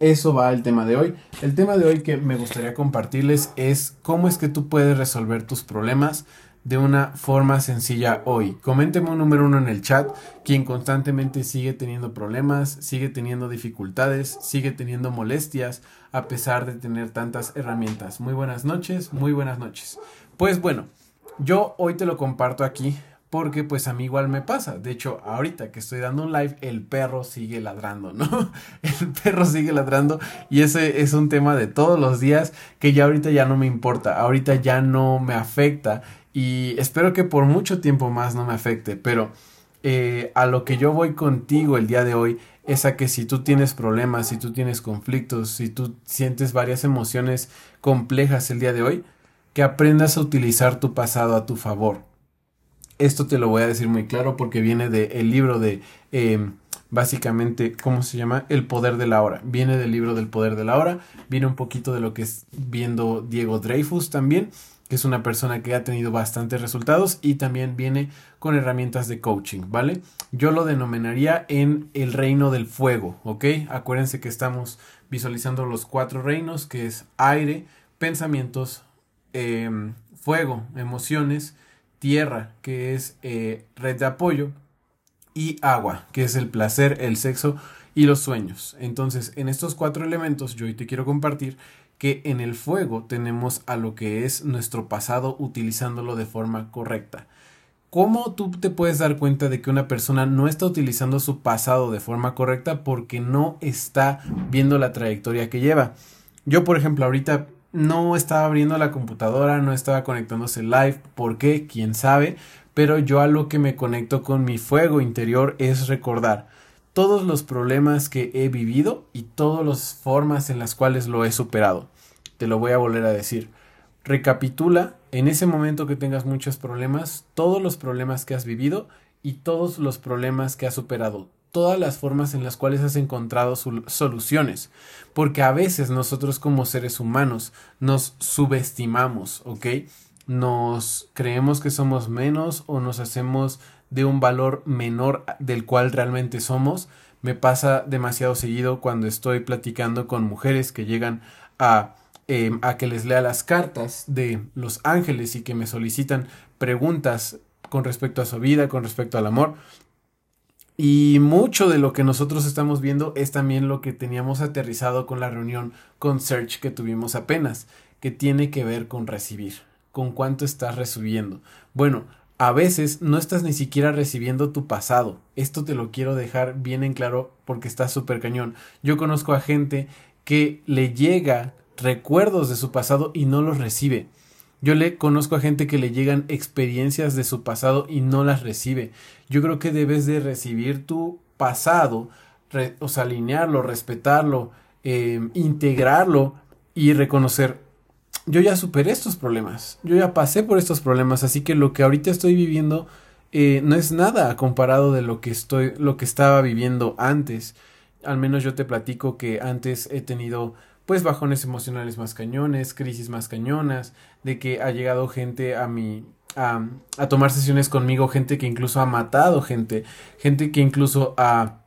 eso va el tema de hoy. El tema de hoy que me gustaría compartirles es cómo es que tú puedes resolver tus problemas de una forma sencilla hoy. Coménteme un número uno en el chat, quien constantemente sigue teniendo problemas, sigue teniendo dificultades, sigue teniendo molestias, a pesar de tener tantas herramientas. Muy buenas noches, muy buenas noches. Pues bueno, yo hoy te lo comparto aquí porque pues a mí igual me pasa. De hecho, ahorita que estoy dando un live, el perro sigue ladrando, ¿no? El perro sigue ladrando y ese es un tema de todos los días que ya ahorita ya no me importa, ahorita ya no me afecta y espero que por mucho tiempo más no me afecte, pero eh, a lo que yo voy contigo el día de hoy es a que si tú tienes problemas, si tú tienes conflictos, si tú sientes varias emociones complejas el día de hoy, que aprendas a utilizar tu pasado a tu favor esto te lo voy a decir muy claro porque viene del libro de, em, básicamente, ¿cómo se llama? El poder de la hora. Viene del libro del poder de la hora. Viene un poquito de lo que es viendo Diego Dreyfus también, que es una persona que ha tenido bastantes resultados y también viene con herramientas de coaching, ¿vale? Yo lo denominaría en el reino del fuego, ¿ok? Acuérdense que estamos visualizando los cuatro reinos, que es aire, pensamientos, em, fuego, emociones, tierra, que es eh, red de apoyo, y agua, que es el placer, el sexo y los sueños. Entonces, en estos cuatro elementos, yo hoy te quiero compartir que en el fuego tenemos a lo que es nuestro pasado utilizándolo de forma correcta. ¿Cómo tú te puedes dar cuenta de que una persona no está utilizando su pasado de forma correcta porque no está viendo la trayectoria que lleva? Yo, por ejemplo, ahorita no estaba abriendo la computadora, no estaba conectándose live, ¿por qué? ¿Quién sabe? Pero yo a lo que me conecto con mi fuego interior es recordar todos los problemas que he vivido y todas las formas en las cuales lo he superado. Te lo voy a volver a decir. Recapitula en ese momento que tengas muchos problemas, todos los problemas que has vivido y todos los problemas que has superado todas las formas en las cuales has encontrado soluciones. Porque a veces nosotros como seres humanos nos subestimamos, ¿ok? Nos creemos que somos menos o nos hacemos de un valor menor del cual realmente somos. Me pasa demasiado seguido cuando estoy platicando con mujeres que llegan a, em, a que les lea las cartas de los ángeles y que me solicitan preguntas con respecto a su vida, con respecto al amor. Y mucho de lo que nosotros estamos viendo es también lo que teníamos aterrizado con la reunión con Search que tuvimos apenas, que tiene que ver con recibir, con cuánto estás recibiendo. Bueno, a veces no estás ni siquiera recibiendo tu pasado. Esto te lo quiero dejar bien en claro porque está súper cañón. Yo conozco a gente que le llega recuerdos de su pasado y no los recibe. Yo le conozco a gente que le llegan experiencias de su pasado y no las recibe. Yo creo que debes de recibir tu pasado, o sea, alinearlo, respetarlo, em, integrarlo y reconocer. Yo ya superé estos problemas, yo ya pasé por estos problemas, así que lo que ahorita estoy viviendo eh, no es nada comparado de lo que estoy, lo que estaba viviendo antes. Al menos yo te platico que antes he tenido pues bajones emocionales más cañones, crisis más cañonas, de que ha llegado gente a mi a, tomar sesiones conmigo, gente que incluso ha matado gente, gente que incluso ha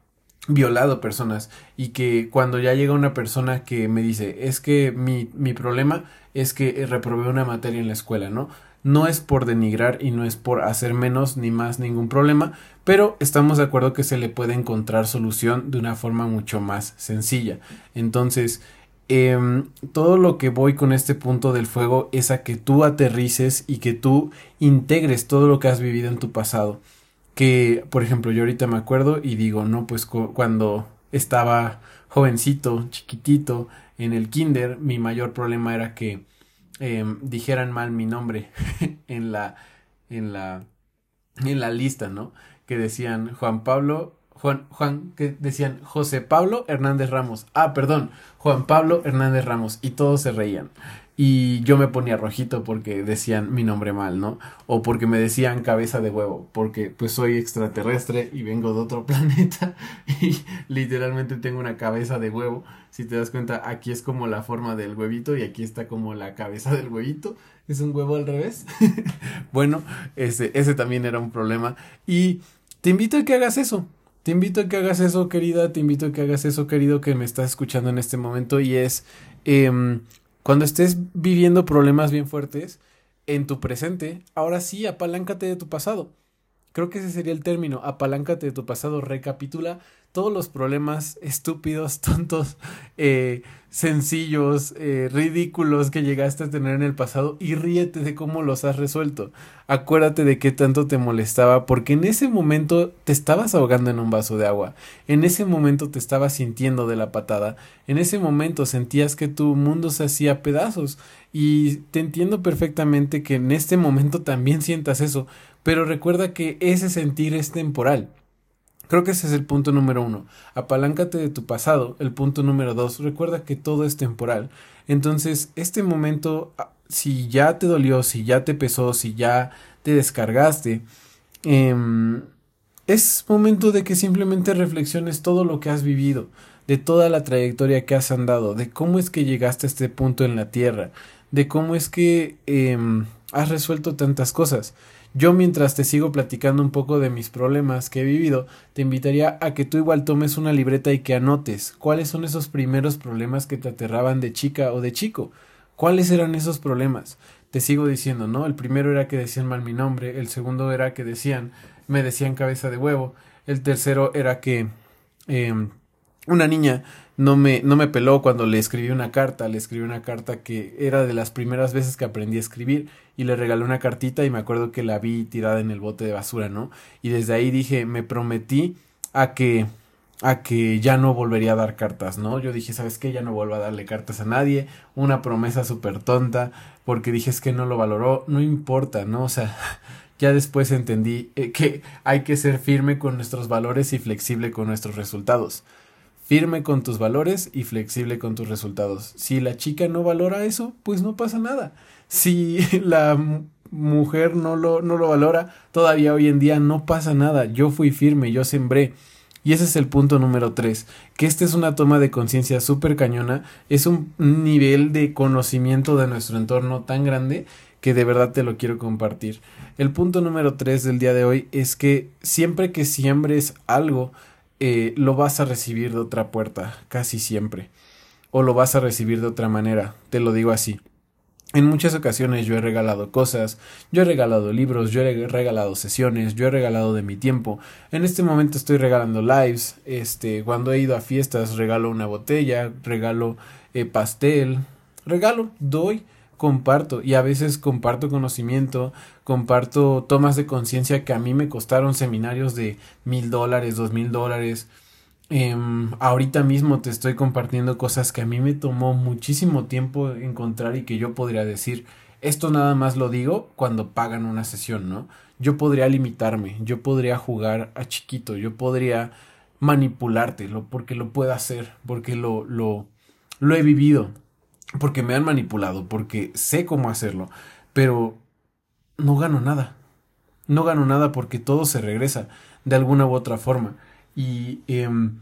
violado personas y que cuando ya llega una persona que me dice es que mi, mi problema es que reprobé una materia en la escuela, ¿no? No es por denigrar y no es por hacer menos ni más ningún problema, pero estamos de acuerdo que se le puede encontrar solución de una forma mucho más sencilla. Entonces, Em, todo lo que voy con este punto del fuego es a que tú aterrices y que tú integres todo lo que has vivido en tu pasado. Que, por ejemplo, yo ahorita me acuerdo y digo, no, pues cuando estaba jovencito, chiquitito, en el kinder, mi mayor problema era que em, dijeran mal mi nombre en la, en la, en la lista, ¿no? Que decían Juan Pablo Juan, Juan, que decían José Pablo Hernández Ramos. Ah, perdón, Juan Pablo Hernández Ramos. Y todos se reían. Y yo me ponía rojito porque decían mi nombre mal, ¿no? O porque me decían cabeza de huevo, porque pues soy extraterrestre y vengo de otro planeta y literalmente tengo una cabeza de huevo. Si te das cuenta, aquí es como la forma del huevito y aquí está como la cabeza del huevito. Es un huevo al revés. bueno, ese, ese también era un problema. Y te invito a que hagas eso Te invito a que hagas eso, querida, te invito a que hagas eso, querido, que me estás escuchando en este momento. Y es em, cuando estés viviendo problemas bien fuertes en tu presente, ahora sí, apaláncate de tu pasado. Creo que ese sería el término, apaláncate de tu pasado, recapitula todos los problemas estúpidos, tontos, eh, sencillos, eh, ridículos que llegaste a tener en el pasado y ríete de cómo los has resuelto. Acuérdate de qué tanto te molestaba porque en ese momento te estabas ahogando en un vaso de agua, en ese momento te estabas sintiendo de la patada, en ese momento sentías que tu mundo se hacía pedazos. Y te entiendo perfectamente que en este momento también sientas eso, pero recuerda que ese sentir es temporal Creo que ese es el punto número uno. Apaláncate de tu pasado. El punto número dos, recuerda que todo es temporal. Entonces, este momento, ah, si ya te dolió, si ya te pesó, si ya te descargaste, em, es momento de que simplemente reflexiones todo lo que has vivido, de toda la trayectoria que has andado, de cómo es que llegaste a este punto en la Tierra, de cómo es que em, has resuelto tantas cosas. Yo mientras te sigo platicando un poco de mis problemas que he vivido, te invitaría a que tú igual tomes una libreta y que anotes cuáles son esos primeros problemas que te aterraban de chica o de chico. ¿Cuáles eran esos problemas? Te sigo diciendo, ¿no? El primero era que decían mal mi nombre, el segundo era que decían, me decían cabeza de huevo, el tercero era que eh, una niña no me, no me peló cuando le escribí una carta, le escribí una carta que era de las primeras veces que aprendí a escribir y le regalé una cartita y me acuerdo que la vi tirada en el bote de basura, ¿no? Y desde ahí dije, me prometí a que a que ya no volvería a dar cartas, ¿no? Yo dije, ¿sabes qué? Ya no vuelvo a darle cartas a nadie, una promesa súper tonta, porque dije, es que no lo valoró, no importa, ¿no? O sea, ya después entendí eh, que hay que ser firme con nuestros valores y flexible con nuestros resultados firme con tus valores y flexible con tus resultados. Si la chica no valora eso, pues no pasa nada. Si la mujer no lo, no lo valora, todavía hoy en día no pasa nada. Yo fui firme, yo sembré. Y ese es el punto número tres, que esta es una toma de conciencia súper cañona, es un nivel de conocimiento de nuestro entorno tan grande que de verdad te lo quiero compartir. El punto número tres del día de hoy es que siempre que siembres algo, eh, lo vas a recibir de otra puerta, casi siempre. O lo vas a recibir de otra manera, te lo digo así. En muchas ocasiones yo he regalado cosas, yo he regalado libros, yo he regalado sesiones, yo he regalado de mi tiempo. En este momento estoy regalando lives, este, cuando he ido a fiestas regalo una botella, regalo eh, pastel, regalo, doy comparto y a veces comparto conocimiento, comparto tomas de conciencia que a mí me costaron seminarios de mil dólares, dos mil dólares. Em, ahorita mismo te estoy compartiendo cosas que a mí me tomó muchísimo tiempo encontrar y que yo podría decir, esto nada más lo digo cuando pagan una sesión, ¿no? Yo podría limitarme, yo podría jugar a chiquito, yo podría manipularte, porque lo puedo hacer, porque lo, lo, lo he vivido porque me han manipulado, porque sé cómo hacerlo, pero no gano nada. No gano nada porque todo se regresa de alguna u otra forma. Y em,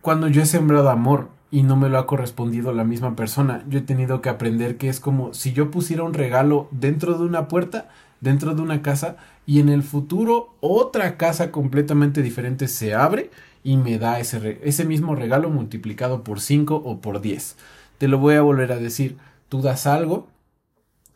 cuando yo he sembrado amor y no me lo ha correspondido la misma persona, yo he tenido que aprender que es como si yo pusiera un regalo dentro de una puerta, dentro de una casa, y en el futuro otra casa completamente diferente se abre y me da ese, ese mismo regalo multiplicado por 5 o por 10. Te lo voy a volver a decir. Tú das algo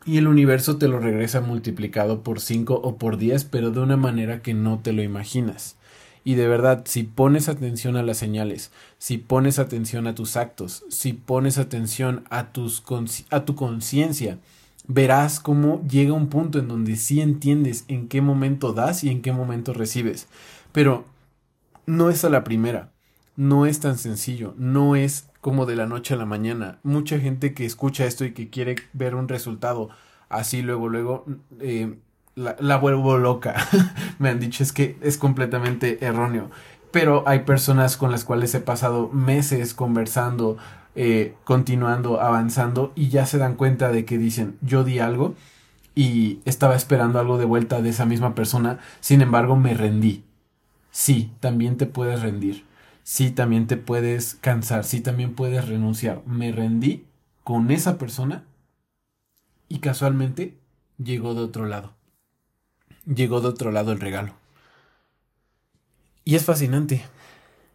y el universo te lo regresa multiplicado por 5 o por 10, pero de una manera que no te lo imaginas. Y de verdad, si pones atención a las señales, si pones atención a tus actos, si pones atención a, tus a tu conciencia, verás cómo llega un punto en donde sí entiendes en qué momento das y en qué momento recibes. Pero no es a la primera, no es tan sencillo, no es como de la noche a la mañana. Mucha gente que escucha esto y que quiere ver un resultado así luego, luego, eh, la, vuelvo loca. Me han dicho es que es completamente erróneo. Pero hay personas con las cuales he pasado meses conversando, eh, continuando, avanzando y ya se dan cuenta de que dicen yo di algo y estaba esperando algo de vuelta de esa misma persona, sin embargo me rendí. Sí, también te puedes rendir sí también te puedes cansar, sí también puedes renunciar. Me rendí con esa persona y casualmente llegó de otro lado. Llegó de otro lado el regalo. Y es fascinante.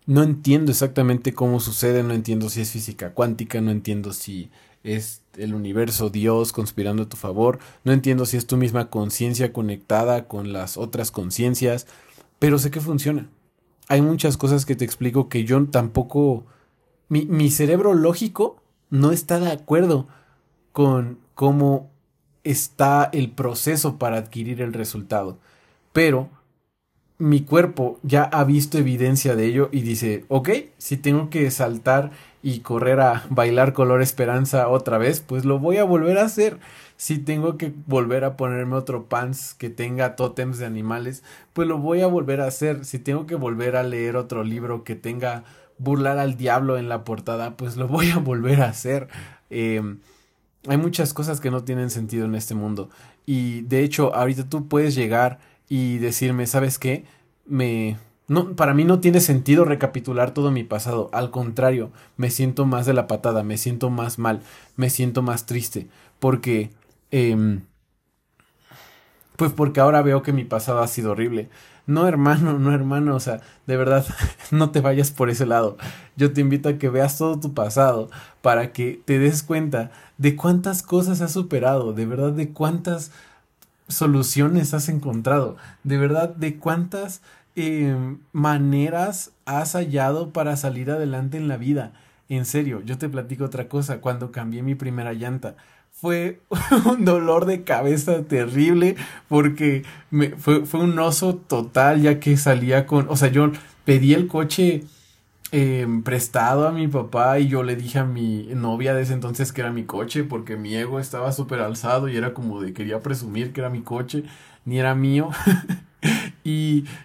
No entiendo exactamente cómo sucede, no entiendo si es física cuántica, no entiendo si es el universo, Dios conspirando a tu favor, no entiendo si es tu misma conciencia conectada con las otras conciencias, pero sé que funciona. Hay muchas cosas que te explico que yo tampoco... Mi, mi cerebro lógico no está de acuerdo con cómo está el proceso para adquirir el resultado. Pero mi cuerpo ya ha visto evidencia de ello y dice, ok, si tengo que saltar y correr a bailar color esperanza otra vez, pues lo voy a volver a hacer. Si tengo que volver a ponerme otro pants que tenga tótems de animales, pues lo voy a volver a hacer. Si tengo que volver a leer otro libro que tenga burlar al diablo en la portada, pues lo voy a volver a hacer. Em, hay muchas cosas que no tienen sentido en este mundo. Y de hecho, ahorita tú puedes llegar y decirme, ¿sabes qué? Me... No, para mí no tiene sentido recapitular todo mi pasado. Al contrario, me siento más de la patada, me siento más mal, me siento más triste. Porque... Eh, pues porque ahora veo que mi pasado ha sido horrible. No, hermano, no, hermano, o sea, de verdad, no te vayas por ese lado. Yo te invito a que veas todo tu pasado para que te des cuenta de cuántas cosas has superado, de verdad, de cuántas soluciones has encontrado, de verdad de cuántas eh, maneras has hallado para salir adelante en la vida. En serio, yo te platico otra cosa, cuando cambié mi primera llanta, fue un dolor de cabeza terrible porque me, fue, fue un oso total ya que salía con, o sea, yo pedí el coche Em, prestado a mi papá y yo le dije a mi novia de ese entonces que era mi coche porque mi ego estaba súper alzado y era como de quería presumir que era mi coche, ni era mío.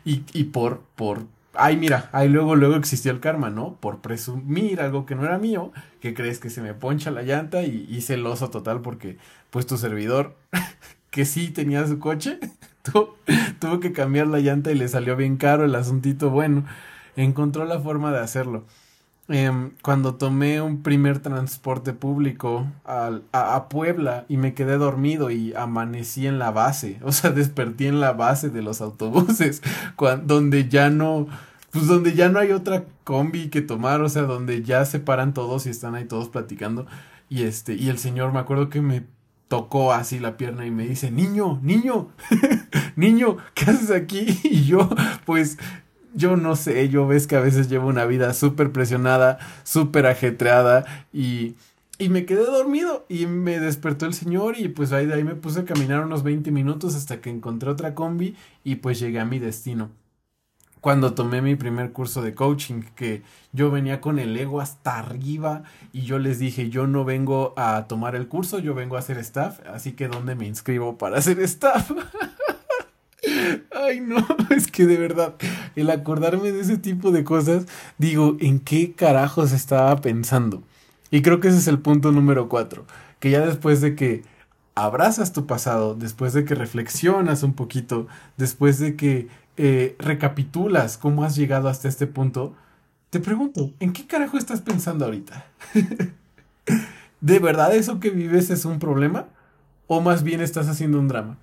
y, y, por, por, ay mira, ahí luego, luego existió el karma, ¿no? Por presumir algo que no era mío, que crees que se me poncha la llanta y, y celoso total porque pues tu servidor que sí tenía su coche, tuvo que cambiar la llanta y le salió bien caro el asuntito bueno encontró la forma de hacerlo. Em, cuando tomé un primer transporte público a, Puebla y me quedé dormido y amanecí en la base, o sea, desperté en la base de los autobuses, donde ya no, pues donde ya no hay otra combi que tomar, o sea, donde ya se paran todos y están ahí todos platicando. Y este, y el señor me acuerdo que me tocó así la pierna y me dice, niño, niño, niño, ¿qué haces aquí? Y yo, pues, yo no sé, yo ves que a veces llevo una vida súper presionada, súper ajetreada y, y me quedé dormido y me despertó el señor y pues ahí de ahí me puse a caminar unos 20 minutos hasta que encontré otra combi y pues llegué a mi destino. Cuando tomé mi primer curso de coaching, que yo venía con el ego hasta arriba y yo les dije, yo no vengo a tomar el curso, yo vengo a hacer staff, así que ¿dónde me inscribo para hacer staff? Ay, no, es que de verdad, el acordarme de ese tipo de cosas, digo, ¿en qué carajos estaba pensando? Y creo que ese es el punto número cuatro, que ya después de que abrazas tu pasado, después de que reflexionas un poquito, después de que eh, recapitulas cómo has llegado hasta este punto, te pregunto, ¿en qué carajo estás pensando ahorita? ¿De verdad eso que vives es un problema? ¿O más bien estás haciendo un drama?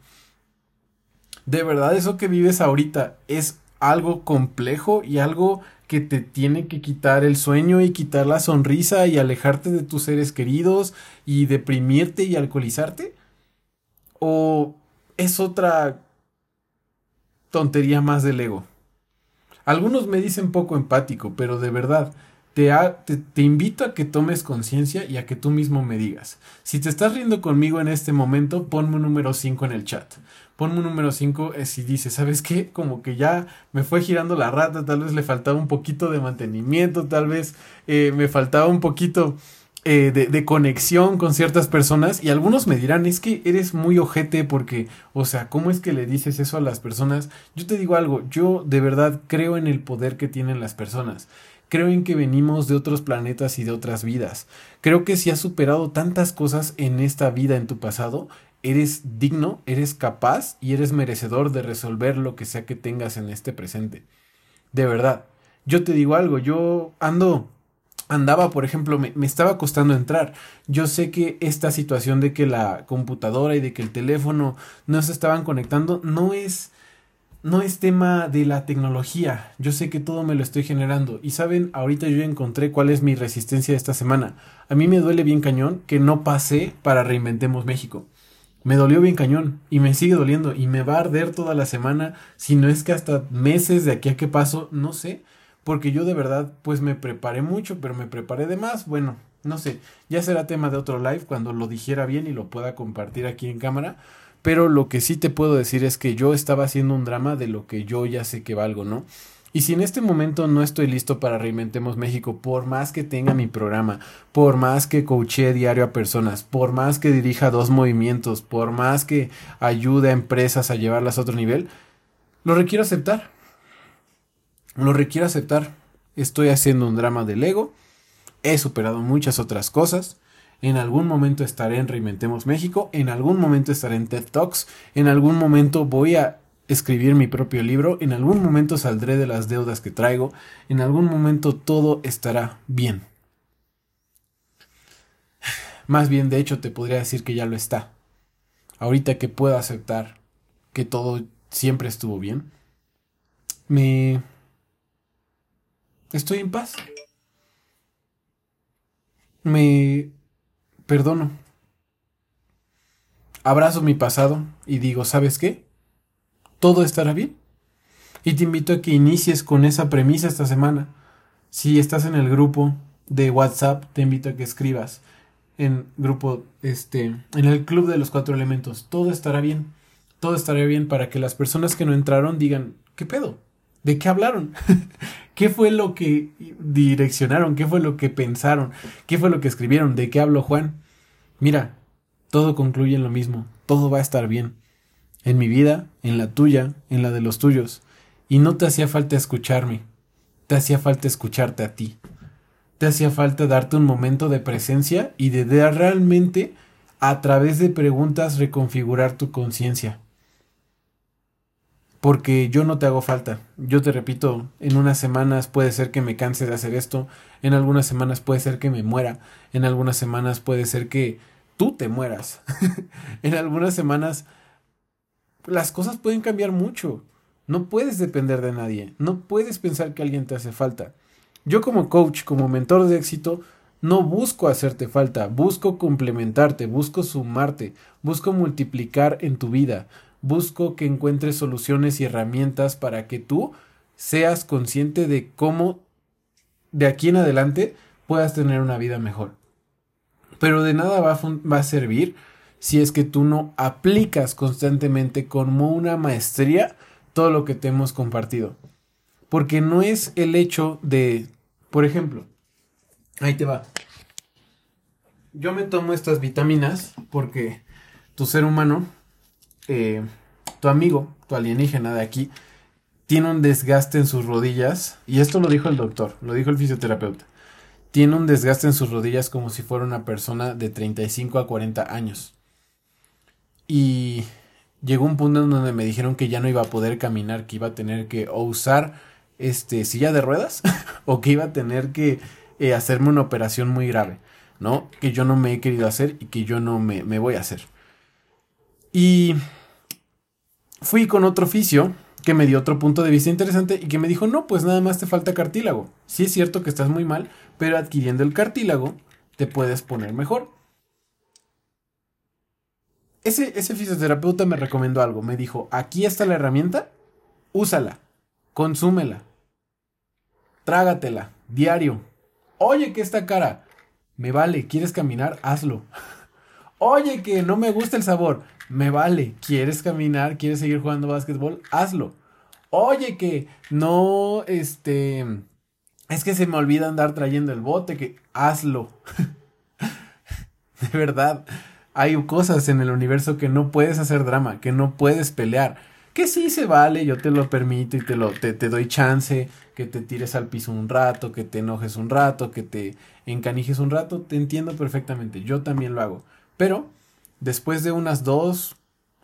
De verdad eso que vives ahorita es algo complejo y algo que te tiene que quitar el sueño y quitar la sonrisa y alejarte de tus seres queridos y deprimirte y alcoholizarte? ¿O es otra tontería más del ego? Algunos me dicen poco empático, pero de verdad, te, te, invito a que tomes conciencia y a que tú mismo me digas. Si te estás riendo conmigo en este momento, ponme un número 5 en el chat. Ponme un número 5 eh, si dices, ¿sabes qué? Como que ya me fue girando la rata, tal vez le faltaba un poquito de mantenimiento, tal vez eh, me faltaba un poquito eh, de, de, conexión con ciertas personas y algunos me dirán, es que eres muy ojete porque, o sea, ¿cómo es que le dices eso a las personas? Yo te digo algo, yo de verdad creo en el poder que tienen las personas. Creo en que venimos de otros planetas y de otras vidas. Creo que si has superado tantas cosas en esta vida, en tu pasado, eres digno, eres capaz y eres merecedor de resolver lo que sea que tengas en este presente. De verdad. Yo te digo algo, yo ando andaba, por ejemplo, me, me, estaba costando entrar. Yo sé que esta situación de que la computadora y de que el teléfono no se estaban conectando no es no es tema de la tecnología. Yo sé que todo me lo estoy generando. Y saben, ahorita yo encontré cuál es mi resistencia esta semana. A mí me duele bien cañón que no pasé para Reinventemos México. Me dolió bien cañón y me sigue doliendo y me va a arder toda la semana, si no es que hasta meses de aquí a que paso, no sé, porque yo de verdad pues me preparé mucho, pero me preparé de más, bueno, no sé, ya será tema de otro live cuando lo dijera bien y lo pueda compartir aquí en cámara, pero lo que sí te puedo decir es que yo estaba haciendo un drama de lo que yo ya sé que valgo, ¿no? Y si en este momento no estoy listo para Reinventemos México, por más que tenga mi programa, por más que coache diario a personas, por más que dirija dos movimientos, por más que ayude a empresas a llevarlas a otro nivel, lo requiero aceptar. Lo requiero aceptar. Estoy haciendo un drama del ego. He superado muchas otras cosas. En algún momento estaré en Reinventemos México, en algún momento estaré en TED Talks, en algún momento voy a escribir mi propio libro, en algún momento saldré de las deudas que traigo, en algún momento todo estará bien. Más bien, de hecho, te podría decir que ya lo está. Ahorita que puedo aceptar que todo siempre estuvo bien, me... Estoy en paz. Me perdono. Abrazo mi pasado y digo, ¿sabes qué? Todo estará bien. Y te invito a que inicies con esa premisa esta semana. Si estás en el grupo de WhatsApp, te invito a que escribas en grupo, este, en el club de los cuatro elementos. Todo estará bien. Todo estará bien para que las personas que no entraron digan, ¿qué pedo? ¿De qué hablaron? ¿Qué fue lo que direccionaron? ¿Qué fue lo que pensaron? ¿Qué fue lo que escribieron? ¿De qué habló Juan? Mira, todo concluye en lo mismo, todo va a estar bien. En mi vida, en la tuya, en la de los tuyos. Y no te hacía falta escucharme, te hacía falta escucharte a ti. Te hacía falta darte un momento de presencia y de, de realmente, a través de preguntas, reconfigurar tu conciencia porque yo no te hago falta. Yo te repito, en unas semanas puede ser que me canse de hacer esto, en algunas semanas puede ser que me muera, en algunas semanas puede ser que tú te mueras, en algunas semanas las cosas pueden cambiar mucho. No puedes depender de nadie, no puedes pensar que alguien te hace falta. Yo como coach, como mentor de éxito, no busco hacerte falta, busco complementarte, busco sumarte, busco multiplicar en tu vida, busco que encuentres soluciones y herramientas para que tú seas consciente de cómo de aquí en adelante puedas tener una vida mejor. Pero de nada va a, va a servir si es que tú no aplicas constantemente como una maestría todo lo que te hemos compartido. Porque no es el hecho de, por ejemplo, ahí te va. Yo me tomo estas vitaminas porque tu ser humano eh, tu amigo, tu alienígena de aquí, tiene un desgaste en sus rodillas, y esto lo dijo el doctor, lo dijo el fisioterapeuta, tiene un desgaste en sus rodillas como si fuera una persona de 35 a 40 años. Y llegó un punto en donde me dijeron que ya no iba a poder caminar, que iba a tener que usar este silla de ruedas o que iba a tener que eh, hacerme una operación muy grave, ¿no? Que yo no me he querido hacer y que yo no me, me voy a hacer. Y fui con otro oficio que me dio otro punto de vista interesante y que me dijo, no, pues nada más te falta cartílago. Sí es cierto que estás muy mal, pero adquiriendo el cartílago te puedes poner mejor. Ese, ese fisioterapeuta me recomendó algo. Me dijo, aquí está la herramienta, úsala, consúmela, trágatela, diario. Oye, que esta cara, me vale, ¿quieres caminar? Hazlo. Oye, que no me gusta el sabor. Me vale. ¿Quieres caminar? ¿Quieres seguir jugando básquetbol? Hazlo. Oye, que no, este... Es que se me olvida andar trayendo el bote, que hazlo. de verdad, hay cosas en el universo que no puedes hacer drama, que no puedes pelear. Que sí se vale, yo te lo permito y te, lo, te, te doy chance, que te tires al piso un rato, que te enojes un rato, que te encanijes un rato, te entiendo perfectamente, yo también lo hago. Pero después de unas dos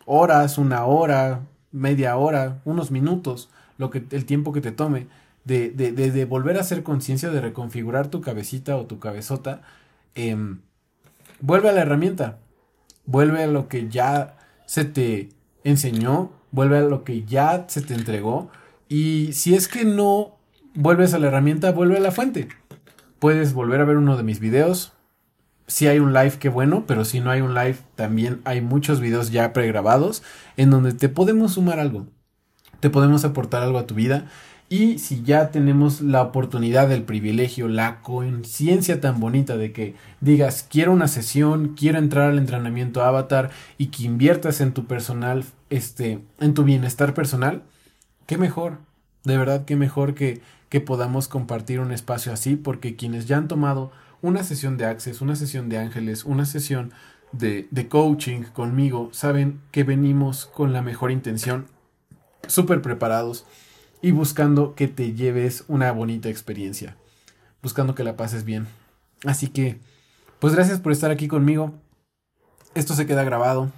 horas, una hora, media hora, unos minutos, lo que, el tiempo que te tome, de, de, de, volver a hacer conciencia, de reconfigurar tu cabecita o tu cabezota, em, vuelve a la herramienta, vuelve a lo que ya se te enseñó vuelve a lo que ya se te entregó y si es que no vuelves a la herramienta, vuelve a la fuente. Puedes volver a ver uno de mis videos. Si hay un live, qué bueno, pero si no hay un live, también hay muchos videos ya pregrabados en donde te podemos sumar algo. Te podemos aportar algo a tu vida. Y si ya tenemos la oportunidad, el privilegio, la conciencia tan bonita de que digas, quiero una sesión, quiero entrar al entrenamiento avatar y que inviertas en tu personal, este, en tu bienestar personal, qué mejor, de verdad, qué mejor que que podamos compartir un espacio así, porque quienes ya han tomado una sesión de Access, una sesión de Ángeles, una sesión de, de coaching conmigo, saben que venimos con la mejor intención, súper preparados y buscando que te lleves una bonita experiencia, buscando que la pases bien. Así que, pues gracias por estar aquí conmigo. Esto se queda grabado,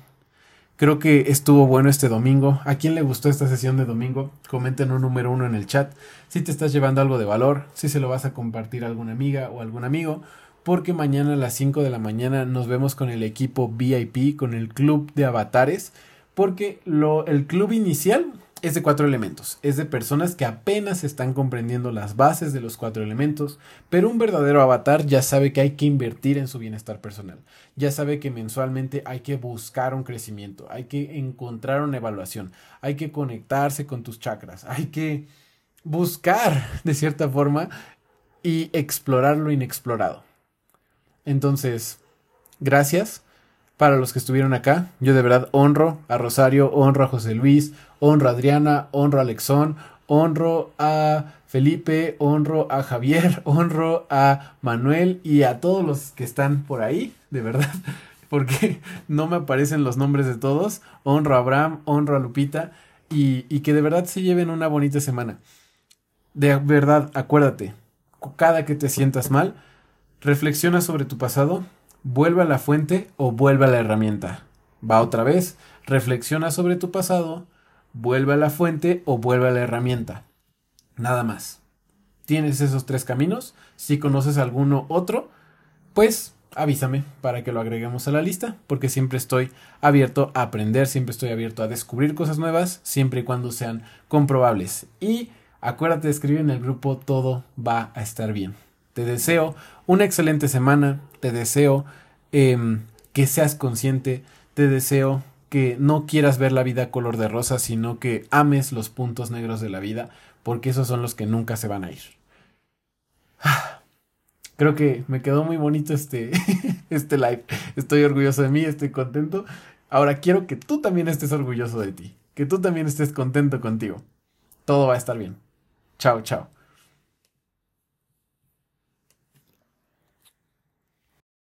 Creo que estuvo bueno este domingo. ¿A quién le gustó esta sesión de domingo? Comenten un número uno en el chat. Si te estás llevando algo de valor, si se lo vas a compartir a alguna amiga o algún amigo. Porque mañana a las 5 de la mañana nos vemos con el equipo VIP, con el club de avatares. Porque lo, el club inicial es de cuatro elementos, es de personas que apenas están comprendiendo las bases de los cuatro elementos, pero un verdadero avatar ya sabe que hay que invertir en su bienestar personal, ya sabe que mensualmente hay que buscar un crecimiento, hay que encontrar una evaluación, hay que conectarse con tus chakras, hay que buscar de cierta forma y explorar lo inexplorado. Entonces, gracias para los que estuvieron acá. Yo de verdad honro a Rosario, honro a José Luis, honro a Adriana, honro a Alexón, honro a Felipe, honro a Javier, honro a Manuel y a todos los que están por ahí, de verdad, porque no me aparecen los nombres de todos. Honro a Abraham, honro a Lupita y, y que de verdad se lleven una bonita semana. De verdad, acuérdate, cada que te sientas mal, reflexiona sobre tu pasado, vuelve a la fuente o vuelve a la herramienta. Va otra vez, reflexiona sobre tu pasado, vuelve a la fuente o vuelve a la herramienta. Nada más. ¿Tienes esos tres caminos? Si conoces alguno otro, pues avísame para que lo agreguemos a la lista, porque siempre estoy abierto a aprender, siempre estoy abierto a descubrir cosas nuevas, siempre y cuando sean comprobables. Y acuérdate de escribir en el grupo, todo va a estar bien. Te deseo una excelente semana, te deseo em, que seas consciente, te deseo que no quieras ver la vida color de rosa, sino que ames los puntos negros de la vida, porque esos son los que nunca se van a ir. Creo que me quedó muy bonito este, este live. Estoy orgulloso de mí, estoy contento. Ahora quiero que tú también estés orgulloso de ti, que tú también estés contento contigo. Todo va a estar bien. Chao, chao.